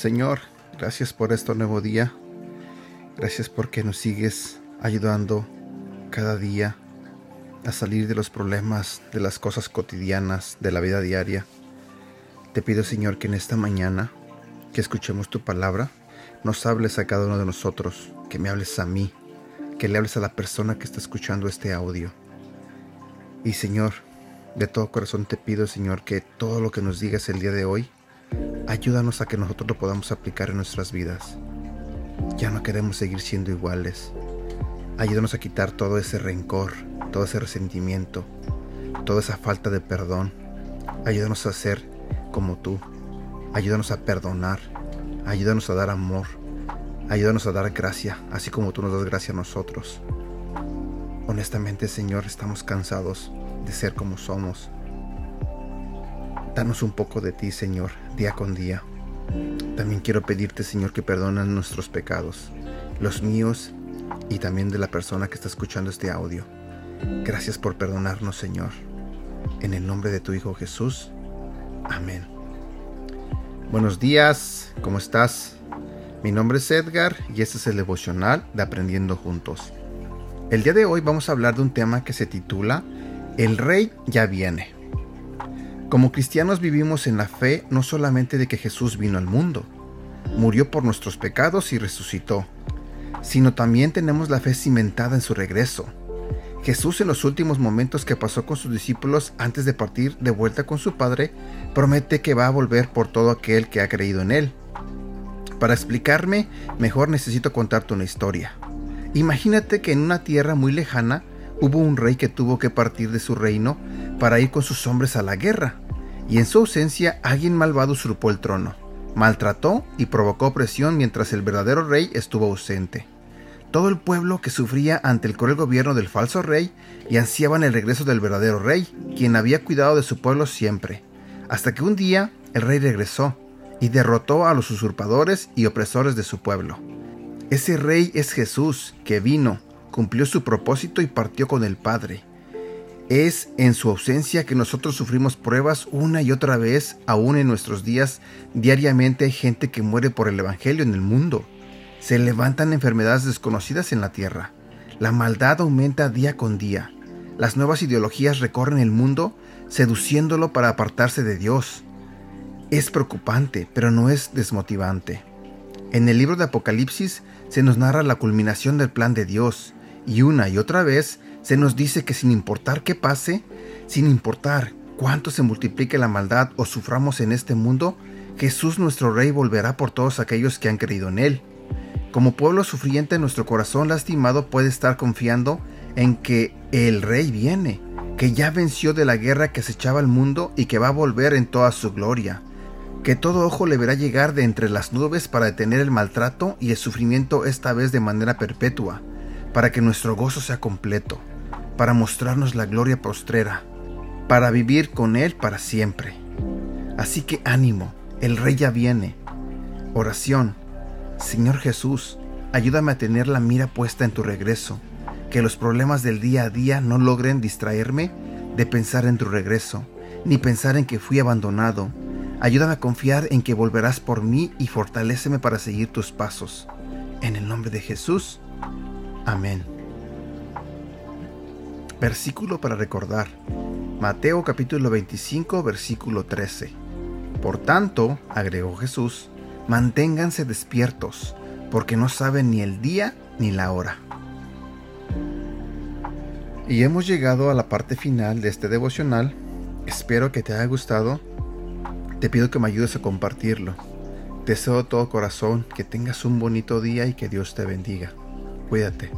Señor, gracias por este nuevo día. Gracias porque nos sigues ayudando cada día a salir de los problemas, de las cosas cotidianas, de la vida diaria. Te pido, Señor, que en esta mañana, que escuchemos tu palabra, nos hables a cada uno de nosotros, que me hables a mí, que le hables a la persona que está escuchando este audio. Y Señor, de todo corazón te pido, Señor, que todo lo que nos digas el día de hoy, ayúdanos a que nosotros lo podamos aplicar en nuestras vidas. Ya no queremos seguir siendo iguales. Ayúdanos a quitar todo ese rencor, todo ese resentimiento, toda esa falta de perdón. Ayúdanos a ser como tú. Ayúdanos a perdonar. Ayúdanos a dar amor. Ayúdanos a dar gracia, así como tú nos das gracia a nosotros. Honestamente, Señor, estamos cansados de ser como somos Danos un poco de ti, Señor, día con día. También quiero pedirte, Señor, que perdones nuestros pecados, los míos y también de la persona que está escuchando este audio. Gracias por perdonarnos, Señor. En el nombre de tu Hijo Jesús. Amén. Buenos días, ¿cómo estás? Mi nombre es Edgar y este es el devocional de Aprendiendo Juntos. El día de hoy vamos a hablar de un tema que se titula El Rey ya viene. Como cristianos vivimos en la fe no solamente de que Jesús vino al mundo, murió por nuestros pecados y resucitó, sino también tenemos la fe cimentada en su regreso. Jesús en los últimos momentos que pasó con sus discípulos antes de partir de vuelta con su Padre, promete que va a volver por todo aquel que ha creído en Él. Para explicarme, mejor necesito contarte una historia. Imagínate que en una tierra muy lejana hubo un rey que tuvo que partir de su reino para ir con sus hombres a la guerra, y en su ausencia alguien malvado usurpó el trono, maltrató y provocó opresión mientras el verdadero rey estuvo ausente. Todo el pueblo que sufría ante el cruel gobierno del falso rey y ansiaban el regreso del verdadero rey, quien había cuidado de su pueblo siempre, hasta que un día el rey regresó y derrotó a los usurpadores y opresores de su pueblo. Ese rey es Jesús, que vino, cumplió su propósito y partió con el Padre es en su ausencia que nosotros sufrimos pruebas una y otra vez, aún en nuestros días. Diariamente hay gente que muere por el Evangelio en el mundo. Se levantan enfermedades desconocidas en la tierra. La maldad aumenta día con día. Las nuevas ideologías recorren el mundo seduciéndolo para apartarse de Dios. Es preocupante, pero no es desmotivante. En el libro de Apocalipsis se nos narra la culminación del plan de Dios, y una y otra vez se nos dice que sin importar qué pase, sin importar cuánto se multiplique la maldad o suframos en este mundo, Jesús nuestro Rey volverá por todos aquellos que han creído en Él. Como pueblo sufriente, nuestro corazón lastimado puede estar confiando en que el Rey viene, que ya venció de la guerra que acechaba el mundo y que va a volver en toda su gloria, que todo ojo le verá llegar de entre las nubes para detener el maltrato y el sufrimiento esta vez de manera perpetua, para que nuestro gozo sea completo para mostrarnos la gloria postrera, para vivir con Él para siempre. Así que ánimo, el Rey ya viene. Oración, Señor Jesús, ayúdame a tener la mira puesta en tu regreso, que los problemas del día a día no logren distraerme de pensar en tu regreso, ni pensar en que fui abandonado. Ayúdame a confiar en que volverás por mí y fortaléceme para seguir tus pasos. En el nombre de Jesús. Amén. Versículo para recordar. Mateo capítulo 25 versículo 13. Por tanto, agregó Jesús, manténganse despiertos, porque no saben ni el día ni la hora. Y hemos llegado a la parte final de este devocional. Espero que te haya gustado. Te pido que me ayudes a compartirlo. Deseo de todo corazón que tengas un bonito día y que Dios te bendiga. Cuídate.